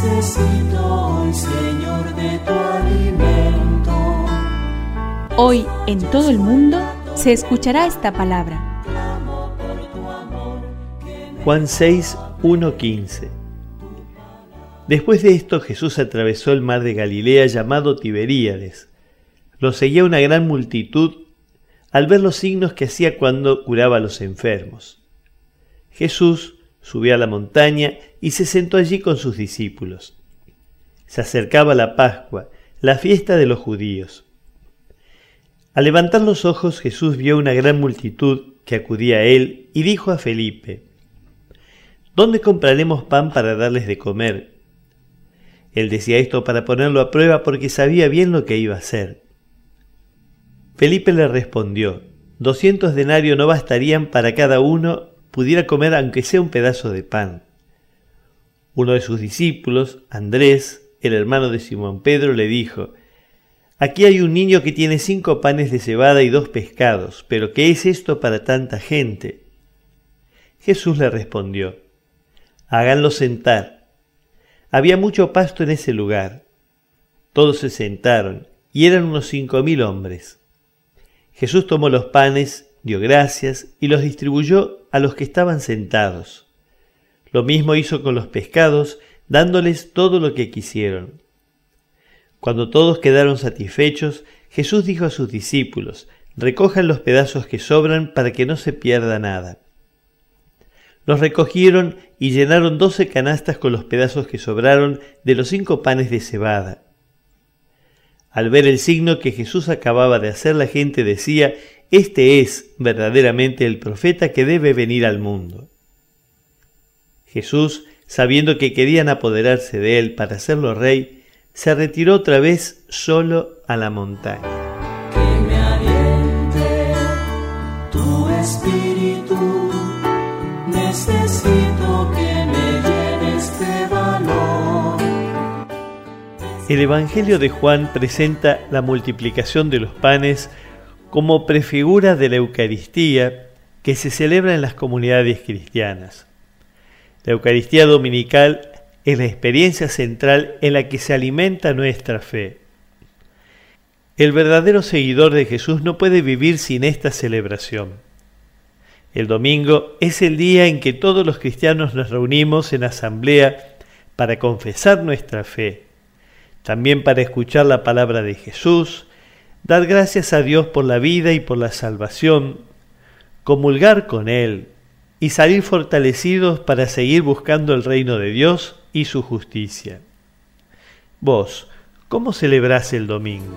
Necesito hoy, Señor, de tu alimento. Hoy en todo el mundo se escuchará esta palabra. Juan 6, 1, 15. Después de esto Jesús atravesó el mar de Galilea llamado Tiberíades. Lo seguía una gran multitud al ver los signos que hacía cuando curaba a los enfermos. Jesús subió a la montaña y se sentó allí con sus discípulos. Se acercaba la Pascua, la fiesta de los judíos. Al levantar los ojos Jesús vio una gran multitud que acudía a él y dijo a Felipe, ¿Dónde compraremos pan para darles de comer? Él decía esto para ponerlo a prueba porque sabía bien lo que iba a hacer. Felipe le respondió, doscientos denarios no bastarían para cada uno pudiera comer aunque sea un pedazo de pan. Uno de sus discípulos, Andrés, el hermano de Simón Pedro, le dijo, Aquí hay un niño que tiene cinco panes de cebada y dos pescados, pero ¿qué es esto para tanta gente? Jesús le respondió, Háganlo sentar. Había mucho pasto en ese lugar. Todos se sentaron, y eran unos cinco mil hombres. Jesús tomó los panes, dio gracias, y los distribuyó a los que estaban sentados. Lo mismo hizo con los pescados, dándoles todo lo que quisieron. Cuando todos quedaron satisfechos, Jesús dijo a sus discípulos, recojan los pedazos que sobran para que no se pierda nada. Los recogieron y llenaron doce canastas con los pedazos que sobraron de los cinco panes de cebada. Al ver el signo que Jesús acababa de hacer, la gente decía, Este es verdaderamente el profeta que debe venir al mundo. Jesús, sabiendo que querían apoderarse de él para hacerlo rey, se retiró otra vez solo a la montaña. Que me aliente tu espíritu. El Evangelio de Juan presenta la multiplicación de los panes como prefigura de la Eucaristía que se celebra en las comunidades cristianas. La Eucaristía dominical es la experiencia central en la que se alimenta nuestra fe. El verdadero seguidor de Jesús no puede vivir sin esta celebración. El domingo es el día en que todos los cristianos nos reunimos en asamblea para confesar nuestra fe, también para escuchar la palabra de Jesús, dar gracias a Dios por la vida y por la salvación, comulgar con Él y salir fortalecidos para seguir buscando el reino de Dios y su justicia. Vos, ¿cómo celebrás el domingo?